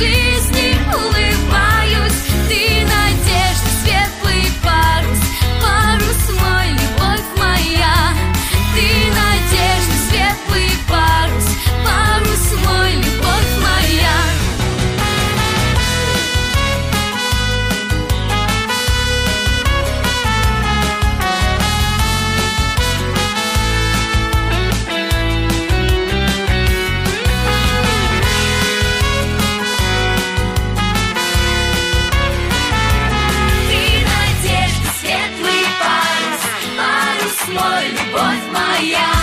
see мой, любовь моя.